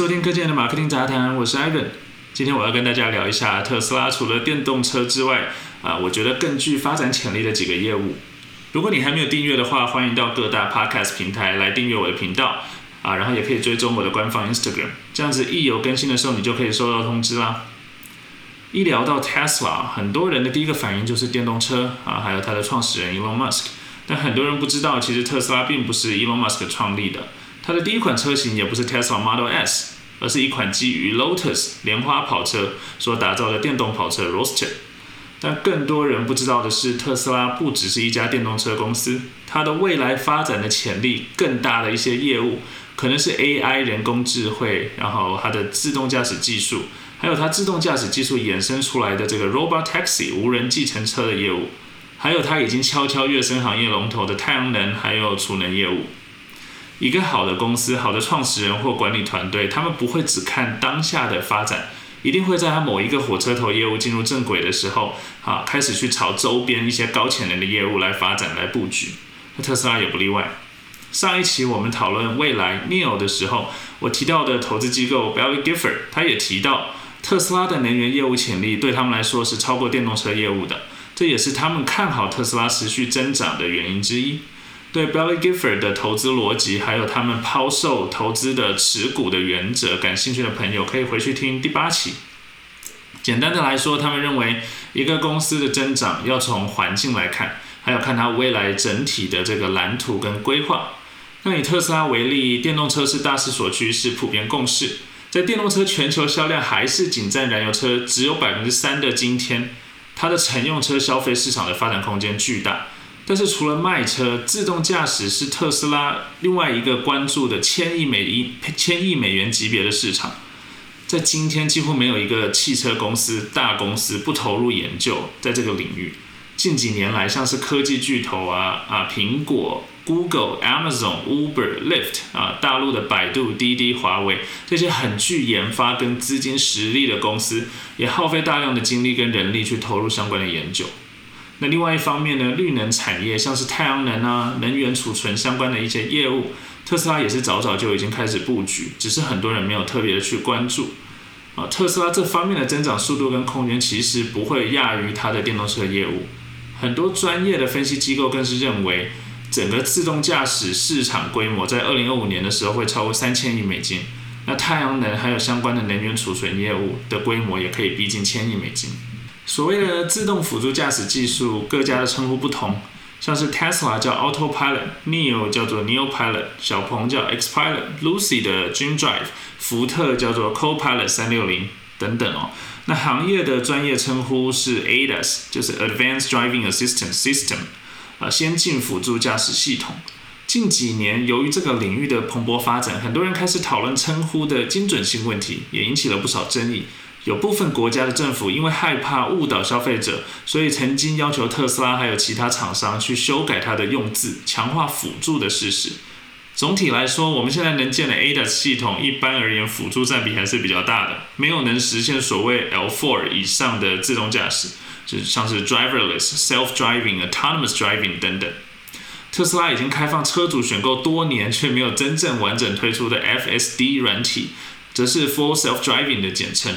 收听科技的马克丁杂谈，我是 Ivan。今天我要跟大家聊一下特斯拉除了电动车之外，啊，我觉得更具发展潜力的几个业务。如果你还没有订阅的话，欢迎到各大 Podcast 平台来订阅我的频道，啊，然后也可以追踪我的官方 Instagram，这样子一有更新的时候，你就可以收到通知啦。一聊到 Tesla，很多人的第一个反应就是电动车啊，还有它的创始人 Elon Musk。但很多人不知道，其实特斯拉并不是 Elon Musk 创立的，它的第一款车型也不是 Tesla Model S，而是一款基于 Lotus 莲花跑车所打造的电动跑车 Roadster。但更多人不知道的是，特斯拉不只是一家电动车公司，它的未来发展的潜力更大的一些业务，可能是 AI 人工智慧，然后它的自动驾驶技术。还有它自动驾驶技术衍生出来的这个 Robot Taxi 无人计程车的业务，还有它已经悄悄跃升行业龙头的太阳能还有储能业务。一个好的公司、好的创始人或管理团队，他们不会只看当下的发展，一定会在他某一个火车头业务进入正轨的时候，啊，开始去朝周边一些高潜能的业务来发展、来布局。那特斯拉也不例外。上一期我们讨论未来 Neo 的时候，我提到的投资机构 b e l l y Gifford，他也提到。特斯拉的能源业务潜力对他们来说是超过电动车业务的，这也是他们看好特斯拉持续增长的原因之一。对 b e l l y Gifford 的投资逻辑，还有他们抛售投资的持股的原则，感兴趣的朋友可以回去听第八期。简单的来说，他们认为一个公司的增长要从环境来看，还要看它未来整体的这个蓝图跟规划。那以特斯拉为例，电动车是大势所趋，是普遍共识。在电动车全球销量还是仅占燃油车只有百分之三的今天，它的乘用车消费市场的发展空间巨大。但是除了卖车，自动驾驶是特斯拉另外一个关注的千亿美一千亿美元级别的市场。在今天，几乎没有一个汽车公司大公司不投入研究在这个领域。近几年来，像是科技巨头啊啊，苹果。Google、Amazon、Uber、Lyft 啊，大陆的百度、滴滴、华为这些很具研发跟资金实力的公司，也耗费大量的精力跟人力去投入相关的研究。那另外一方面呢，绿能产业像是太阳能啊、能源储存相关的一些业务，特斯拉也是早早就已经开始布局，只是很多人没有特别的去关注。啊，特斯拉这方面的增长速度跟空间其实不会亚于它的电动车业务。很多专业的分析机构更是认为。整个自动驾驶市场规模在二零二五年的时候会超过三千亿美金，那太阳能还有相关的能源储存业务的规模也可以逼近千亿美金。所谓的自动辅助驾驶技术，各家的称呼不同，像是 Tesla 叫 Autopilot，Neo 叫做 Neo Pilot，小鹏叫 X Pilot，Lucy 的 Dream Drive，福特叫做 Co-Pilot 三六零等等哦。那行业的专业称呼是 ADAS，就是 Advanced Driving Assistance System。啊，先进辅助驾驶系统。近几年，由于这个领域的蓬勃发展，很多人开始讨论称呼的精准性问题，也引起了不少争议。有部分国家的政府因为害怕误导消费者，所以曾经要求特斯拉还有其他厂商去修改它的用字，强化辅助的事实。总体来说，我们现在能见的 ADAS 系统，一般而言辅助占比还是比较大的，没有能实现所谓 L4 以上的自动驾驶。就像是 driverless、self-driving、autonomous driving 等等，特斯拉已经开放车主选购多年，却没有真正完整推出的 FSD 软体，则是 full self-driving 的简称。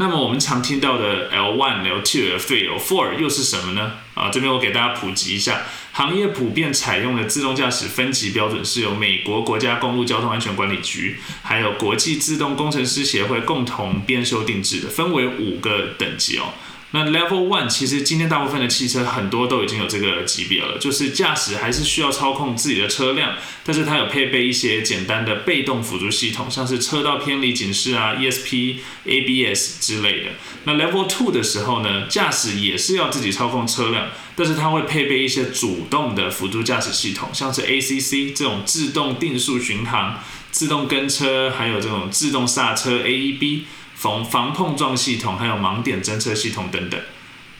那么我们常听到的 L one、L two、L3、L4 又是什么呢？啊，这边我给大家普及一下，行业普遍采用的自动驾驶分级标准是由美国国家公路交通安全管理局，还有国际自动工程师协会共同编修定制的，分为五个等级哦。那 Level One 其实今天大部分的汽车很多都已经有这个级别了，就是驾驶还是需要操控自己的车辆，但是它有配备一些简单的被动辅助系统，像是车道偏离警示啊、ESP、ABS 之类的。那 Level Two 的时候呢，驾驶也是要自己操控车辆，但是它会配备一些主动的辅助驾驶系统，像是 ACC 这种自动定速巡航、自动跟车，还有这种自动刹车 AEB。防防碰撞系统，还有盲点侦测系统等等。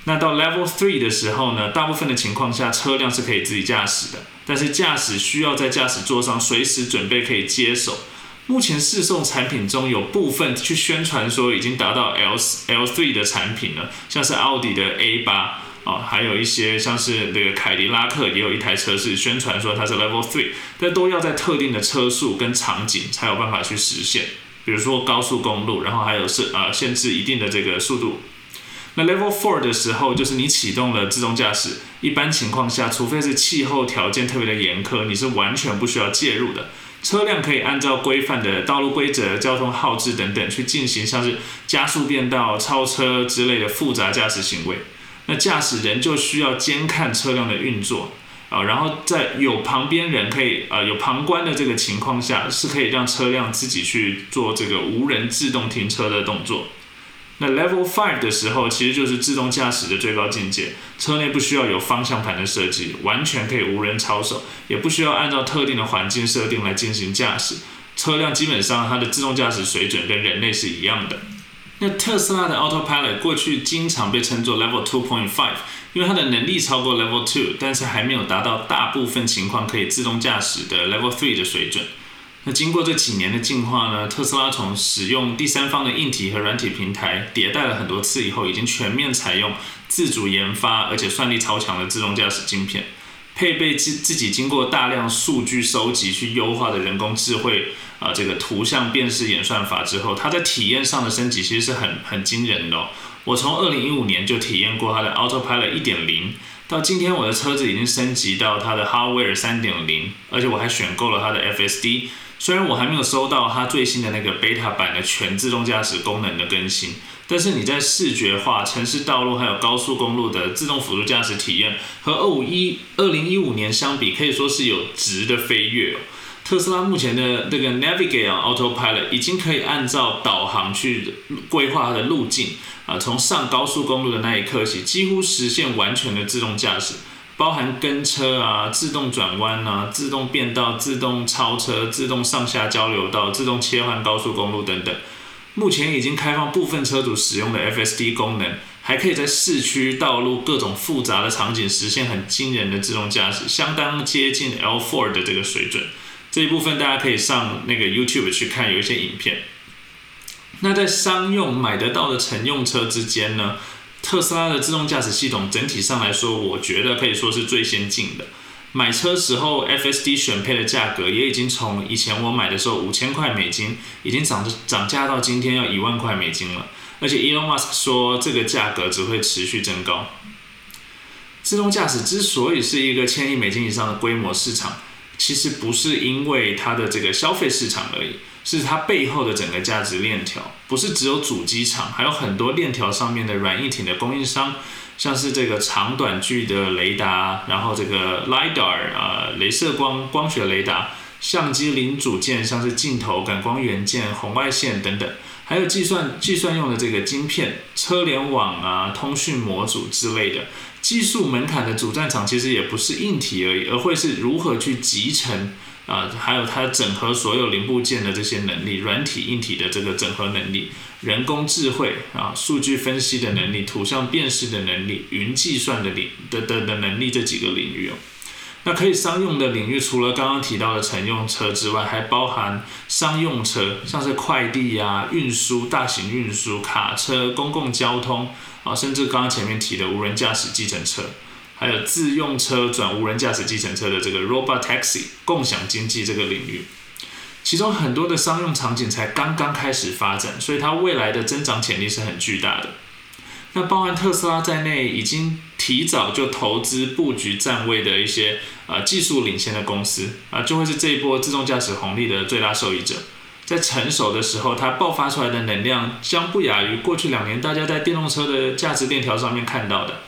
那到 Level Three 的时候呢，大部分的情况下，车辆是可以自己驾驶的，但是驾驶需要在驾驶座上随时准备可以接手。目前试送产品中有部分去宣传说已经达到 L L Three 的产品了，像是奥迪的 A 八啊，还有一些像是这个凯迪拉克也有一台车是宣传说它是 Level Three，但都要在特定的车速跟场景才有办法去实现。比如说高速公路，然后还有是呃限制一定的这个速度。那 Level Four 的时候，就是你启动了自动驾驶，一般情况下，除非是气候条件特别的严苛，你是完全不需要介入的。车辆可以按照规范的道路规则、交通号志等等去进行，像是加速变道、超车之类的复杂驾驶行为。那驾驶人就需要监看车辆的运作啊，然后在有旁边人可以呃有旁观的这个情况下，是可以让车辆自己去做这个无人自动停车的动作。那 Level Five 的时候，其实就是自动驾驶的最高境界。车内不需要有方向盘的设计，完全可以无人操守，也不需要按照特定的环境设定来进行驾驶。车辆基本上它的自动驾驶水准跟人类是一样的。那特斯拉的 Autopilot 过去经常被称作 Level Two Point Five，因为它的能力超过 Level Two，但是还没有达到大部分情况可以自动驾驶的 Level Three 的水准。那经过这几年的进化呢，特斯拉从使用第三方的硬体和软体平台迭代了很多次以后，已经全面采用自主研发而且算力超强的自动驾驶晶片，配备自自己经过大量数据收集去优化的人工智慧啊这个图像辨识演算法之后，它在体验上的升级其实是很很惊人的。我从二零一五年就体验过它的 Autopilot 一点零，到今天我的车子已经升级到它的 Hardware 三点零，而且我还选购了它的 FSD。虽然我还没有收到它最新的那个 beta 版的全自动驾驶功能的更新，但是你在视觉化、城市道路还有高速公路的自动辅助驾驶体验和二五一二零一五年相比，可以说是有质的飞跃。特斯拉目前的这个 Navigate Autopilot 已经可以按照导航去规划它的路径啊，从上高速公路的那一刻起，几乎实现完全的自动驾驶。包含跟车啊、自动转弯啊、自动变道、自动超车、自动上下交流道、自动切换高速公路等等，目前已经开放部分车主使用的 FSD 功能，还可以在市区道路各种复杂的场景实现很惊人的自动驾驶，相当接近 L4 的这个水准。这一部分大家可以上那个 YouTube 去看，有一些影片。那在商用买得到的乘用车之间呢？特斯拉的自动驾驶系统整体上来说，我觉得可以说是最先进的。买车时候，FSD 选配的价格也已经从以前我买的时候五千块美金，已经涨涨价到今天要一万块美金了。而且 Elon Musk 说这个价格只会持续增高。自动驾驶之所以是一个千亿美金以上的规模市场，其实不是因为它的这个消费市场而已。是它背后的整个价值链条，不是只有主机厂，还有很多链条上面的软硬体的供应商，像是这个长短距的雷达，然后这个 lidar 啊，镭射光光学雷达，相机零组件，像是镜头、感光元件、红外线等等，还有计算计算用的这个晶片、车联网啊、通讯模组之类的，技术门槛的主战场其实也不是硬体而已，而会是如何去集成。啊，还有它整合所有零部件的这些能力，软体、硬体的这个整合能力，人工智慧啊，数据分析的能力，图像辨识的能力，云计算的领的的的能力这几个领域哦。那可以商用的领域，除了刚刚提到的乘用车之外，还包含商用车，像是快递呀、运输、大型运输、卡车、公共交通啊，甚至刚刚前面提的无人驾驶计程车。还有自用车转无人驾驶计程车的这个 Robotaxi 共享经济这个领域，其中很多的商用场景才刚刚开始发展，所以它未来的增长潜力是很巨大的。那包含特斯拉在内，已经提早就投资布局站位的一些呃技术领先的公司啊，就会是这一波自动驾驶红利的最大受益者。在成熟的时候，它爆发出来的能量将不亚于过去两年大家在电动车的价值链条上面看到的。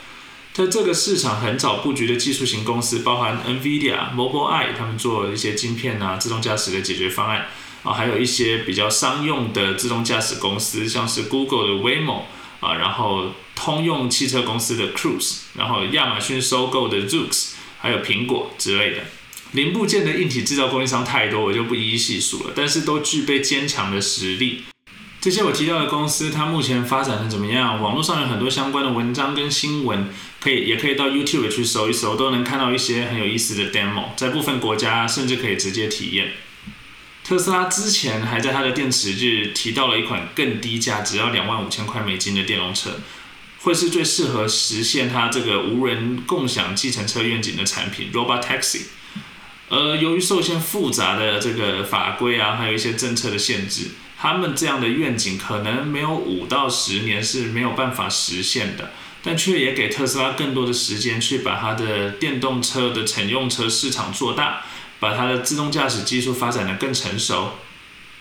在这个市场很早布局的技术型公司，包含 NVIDIA、Mobileye，他们做一些晶片啊、自动驾驶的解决方案啊，还有一些比较商用的自动驾驶公司，像是 Google 的 Waymo 啊，然后通用汽车公司的 Cruise，然后亚马逊收购的 Zoox，还有苹果之类的零部件的硬体制造供应商太多，我就不一一细数了，但是都具备坚强的实力。这些我提到的公司，它目前发展的怎么样？网络上有很多相关的文章跟新闻，可以也可以到 YouTube 去搜一搜，都能看到一些很有意思的 demo。在部分国家甚至可以直接体验。特斯拉之前还在它的电池日提到了一款更低价，只要两万五千块美金的电动车，会是最适合实现它这个无人共享计程车愿景的产品，Robotaxi。而由于受限复杂的这个法规啊，还有一些政策的限制。他们这样的愿景可能没有五到十年是没有办法实现的，但却也给特斯拉更多的时间去把它的电动车的乘用车市场做大，把它的自动驾驶技术发展的更成熟。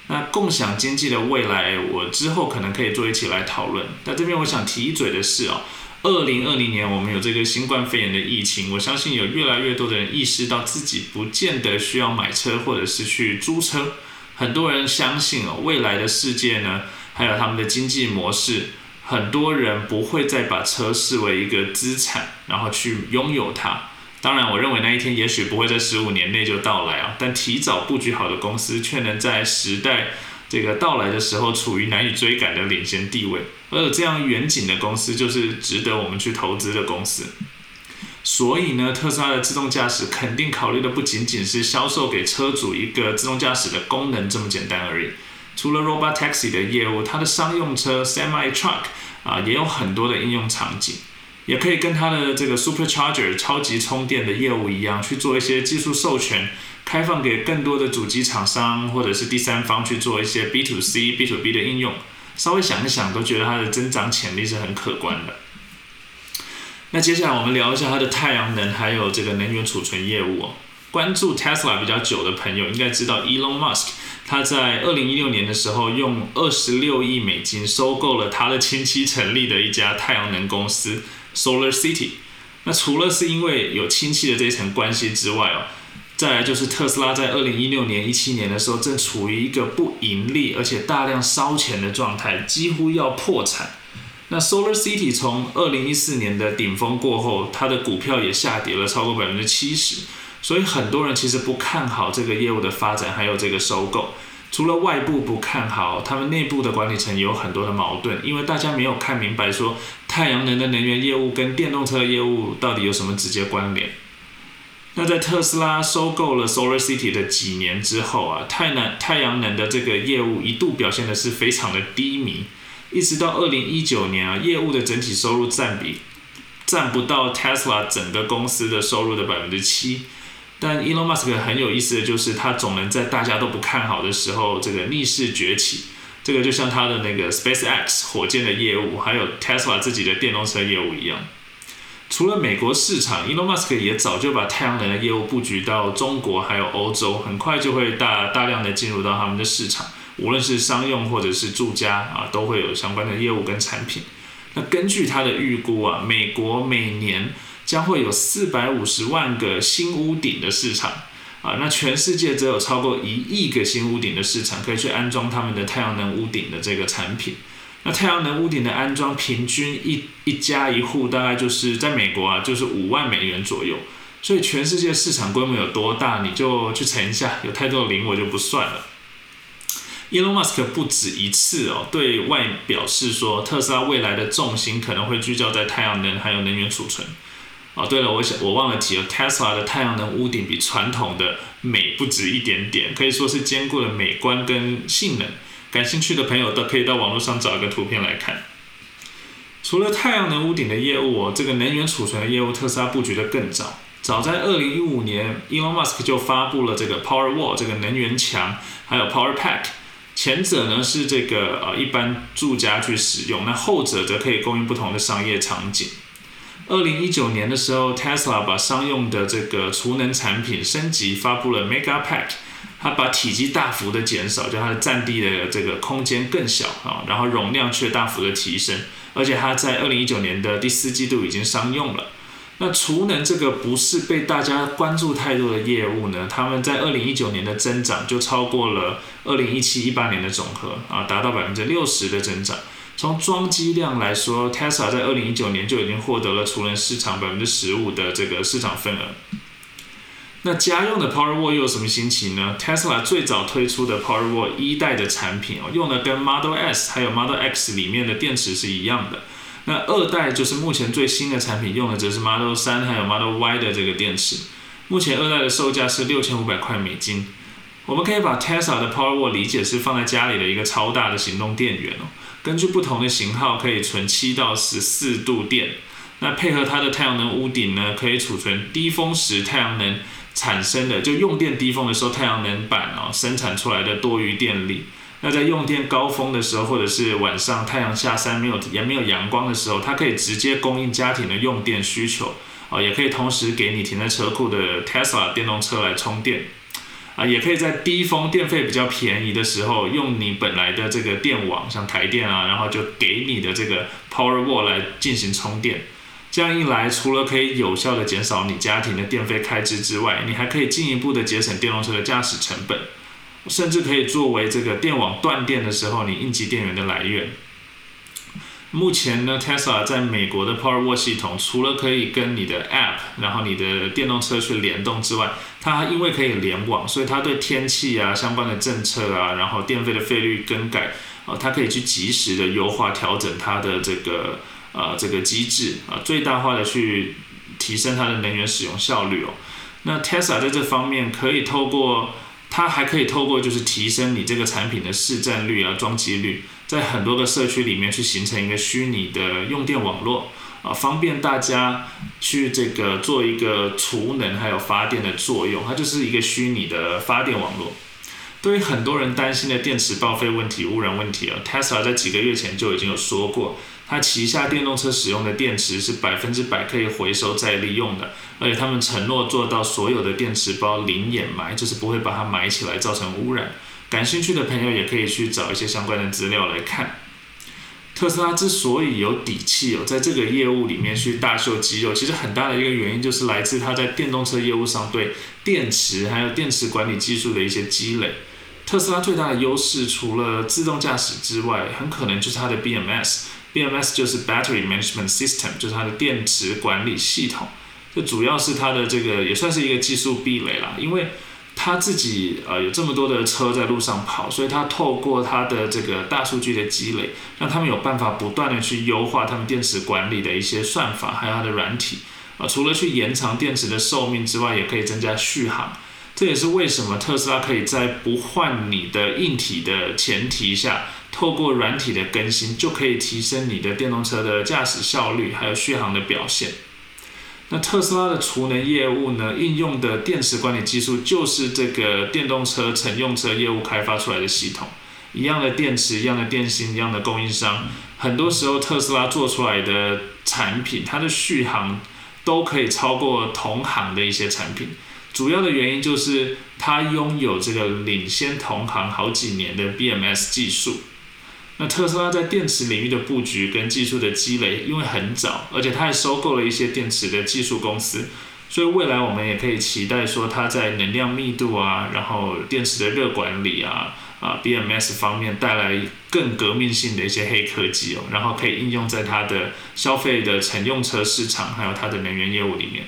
那共享经济的未来，我之后可能可以做一起来讨论。但这边我想提一嘴的是哦，二零二零年我们有这个新冠肺炎的疫情，我相信有越来越多的人意识到自己不见得需要买车或者是去租车。很多人相信哦，未来的世界呢，还有他们的经济模式，很多人不会再把车视为一个资产，然后去拥有它。当然，我认为那一天也许不会在十五年内就到来啊，但提早布局好的公司却能在时代这个到来的时候处于难以追赶的领先地位，而有这样远景的公司就是值得我们去投资的公司。所以呢，特斯拉的自动驾驶肯定考虑的不仅仅是销售给车主一个自动驾驶的功能这么简单而已。除了 Robotaxi 的业务，它的商用车 Semi Truck 啊也有很多的应用场景。也可以跟它的这个 Supercharger 超级充电的业务一样，去做一些技术授权，开放给更多的主机厂商或者是第三方去做一些 B to C、B to B 的应用。稍微想一想，都觉得它的增长潜力是很可观的。那接下来我们聊一下它的太阳能还有这个能源储存业务哦。关注 Tesla 比较久的朋友应该知道，Elon Musk 他在二零一六年的时候用二十六亿美金收购了他的亲戚成立的一家太阳能公司。Solar City，那除了是因为有亲戚的这一层关系之外哦，再来就是特斯拉在二零一六年、一七年的时候正处于一个不盈利而且大量烧钱的状态，几乎要破产。那 Solar City 从二零一四年的顶峰过后，它的股票也下跌了超过百分之七十，所以很多人其实不看好这个业务的发展，还有这个收购。除了外部不看好，他们内部的管理层也有很多的矛盾，因为大家没有看明白说太阳能的能源业务跟电动车业务到底有什么直接关联。那在特斯拉收购了 Solar City 的几年之后啊，太能太阳能的这个业务一度表现的是非常的低迷，一直到二零一九年啊，业务的整体收入占比占不到 Tesla 整个公司的收入的百分之七。但 Elon Musk 很有意思的就是，他总能在大家都不看好的时候，这个逆势崛起。这个就像他的那个 SpaceX 火箭的业务，还有 Tesla 自己的电动车业务一样。除了美国市场，Elon Musk 也早就把太阳能的业务布局到中国还有欧洲，很快就会大大量的进入到他们的市场，无论是商用或者是住家啊，都会有相关的业务跟产品。那根据他的预估啊，美国每年将会有四百五十万个新屋顶的市场啊，那全世界则有超过一亿个新屋顶的市场可以去安装他们的太阳能屋顶的这个产品。那太阳能屋顶的安装平均一一家一户大概就是在美国啊，就是五万美元左右。所以全世界市场规模有多大，你就去乘一下，有太多的零我就不算了。Elon Musk 不止一次哦对外表示说，特斯拉未来的重心可能会聚焦在太阳能还有能源储存。哦，对了，我想我忘了提了，Tesla 的太阳能屋顶比传统的美不止一点点，可以说是兼顾了美观跟性能。感兴趣的朋友都可以到网络上找一个图片来看。除了太阳能屋顶的业务哦，这个能源储存的业务，特斯拉布局的更早。早在二零一五年，Elon Musk 就发布了这个 Power Wall 这个能源墙，还有 Power Pack。前者呢是这个呃一般住家去使用，那后者则可以供应不同的商业场景。二零一九年的时候，Tesla 把商用的这个储能产品升级，发布了 Mega Pack，它把体积大幅的减少，就它的占地的这个空间更小啊，然后容量却大幅的提升，而且它在二零一九年的第四季度已经商用了。那储能这个不是被大家关注太多的业务呢？他们在二零一九年的增长就超过了二零一七一八年的总和啊，达到百分之六十的增长。从装机量来说，Tesla 在二零一九年就已经获得了储能市场百分之十五的这个市场份额。那家用的 Powerwall 又有什么新奇呢？Tesla 最早推出的 Powerwall 一代的产品哦，用的跟 Model S 还有 Model X 里面的电池是一样的。那二代就是目前最新的产品，用的则是 Model 三还有 Model Y 的这个电池。目前二代的售价是六千五百块美金。我们可以把 Tesla 的 Powerwall 理解是放在家里的一个超大的行动电源哦。根据不同的型号，可以存七到十四度电。那配合它的太阳能屋顶呢，可以储存低峰时太阳能产生的，就用电低峰的时候太阳能板哦生产出来的多余电力。那在用电高峰的时候，或者是晚上太阳下山没有也没有阳光的时候，它可以直接供应家庭的用电需求啊，也可以同时给你停在车库的 Tesla 电动车来充电啊，也可以在低峰电费比较便宜的时候，用你本来的这个电网，像台电啊，然后就给你的这个 Power Wall 来进行充电。这样一来，除了可以有效的减少你家庭的电费开支之外，你还可以进一步的节省电动车的驾驶成本。甚至可以作为这个电网断电的时候，你应急电源的来源。目前呢，Tesla 在美国的 Powerwall 系统，除了可以跟你的 App，然后你的电动车去联动之外，它因为可以联网，所以它对天气啊相关的政策啊，然后电费的费率更改啊，它可以去及时的优化调整它的这个呃这个机制啊，最大化的去提升它的能源使用效率哦。那 Tesla 在这方面可以透过它还可以透过就是提升你这个产品的市占率啊、装机率，在很多个社区里面去形成一个虚拟的用电网络啊，方便大家去这个做一个储能还有发电的作用。它就是一个虚拟的发电网络。对于很多人担心的电池报废问题、污染问题啊，Tesla 在几个月前就已经有说过。它旗下电动车使用的电池是百分之百可以回收再利用的，而且他们承诺做到所有的电池包零掩埋，就是不会把它埋起来造成污染。感兴趣的朋友也可以去找一些相关的资料来看。特斯拉之所以有底气哦，在这个业务里面去大秀肌肉，其实很大的一个原因就是来自它在电动车业务上对电池还有电池管理技术的一些积累。特斯拉最大的优势除了自动驾驶之外，很可能就是它的 BMS。BMS 就是 Battery Management System，就是它的电池管理系统。这主要是它的这个也算是一个技术壁垒啦，因为它自己呃有这么多的车在路上跑，所以它透过它的这个大数据的积累，让他们有办法不断的去优化他们电池管理的一些算法，还有它的软体啊。除了去延长电池的寿命之外，也可以增加续航。这也是为什么特斯拉可以在不换你的硬体的前提下。透过软体的更新，就可以提升你的电动车的驾驶效率，还有续航的表现。那特斯拉的储能业务呢，应用的电池管理技术就是这个电动车乘用车业务开发出来的系统。一样的电池，一样的电芯，一样的供应商，很多时候特斯拉做出来的产品，它的续航都可以超过同行的一些产品。主要的原因就是它拥有这个领先同行好几年的 BMS 技术。那特斯拉在电池领域的布局跟技术的积累，因为很早，而且它还收购了一些电池的技术公司，所以未来我们也可以期待说它在能量密度啊，然后电池的热管理啊，啊 BMS 方面带来更革命性的一些黑科技哦，然后可以应用在它的消费的乘用车市场，还有它的能源业务里面。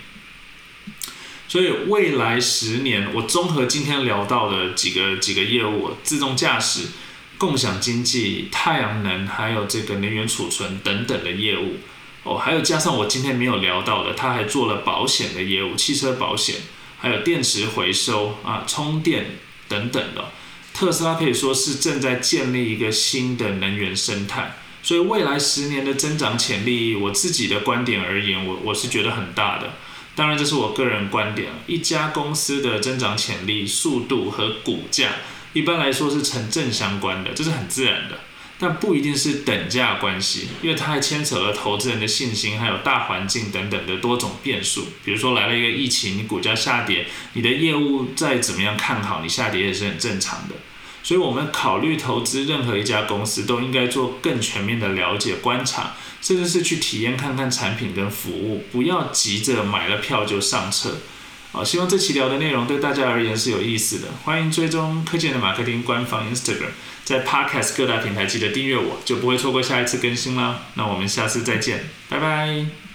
所以未来十年，我综合今天聊到的几个几个业务，自动驾驶。共享经济、太阳能，还有这个能源储存等等的业务哦，还有加上我今天没有聊到的，他还做了保险的业务，汽车保险，还有电池回收啊、充电等等的。特斯拉可以说是正在建立一个新的能源生态，所以未来十年的增长潜力，我自己的观点而言，我我是觉得很大的。当然，这是我个人观点，一家公司的增长潜力、速度和股价。一般来说是成正相关的，这是很自然的，但不一定是等价关系，因为它还牵扯了投资人的信心，还有大环境等等的多种变数。比如说来了一个疫情，你股价下跌，你的业务再怎么样看好，你下跌也是很正常的。所以，我们考虑投资任何一家公司，都应该做更全面的了解、观察，甚至是去体验看看产品跟服务，不要急着买了票就上车。好，希望这期聊的内容对大家而言是有意思的。欢迎追踪科技的马克丁官方 Instagram，在 Podcast 各大平台记得订阅我，就不会错过下一次更新啦。那我们下次再见，拜拜。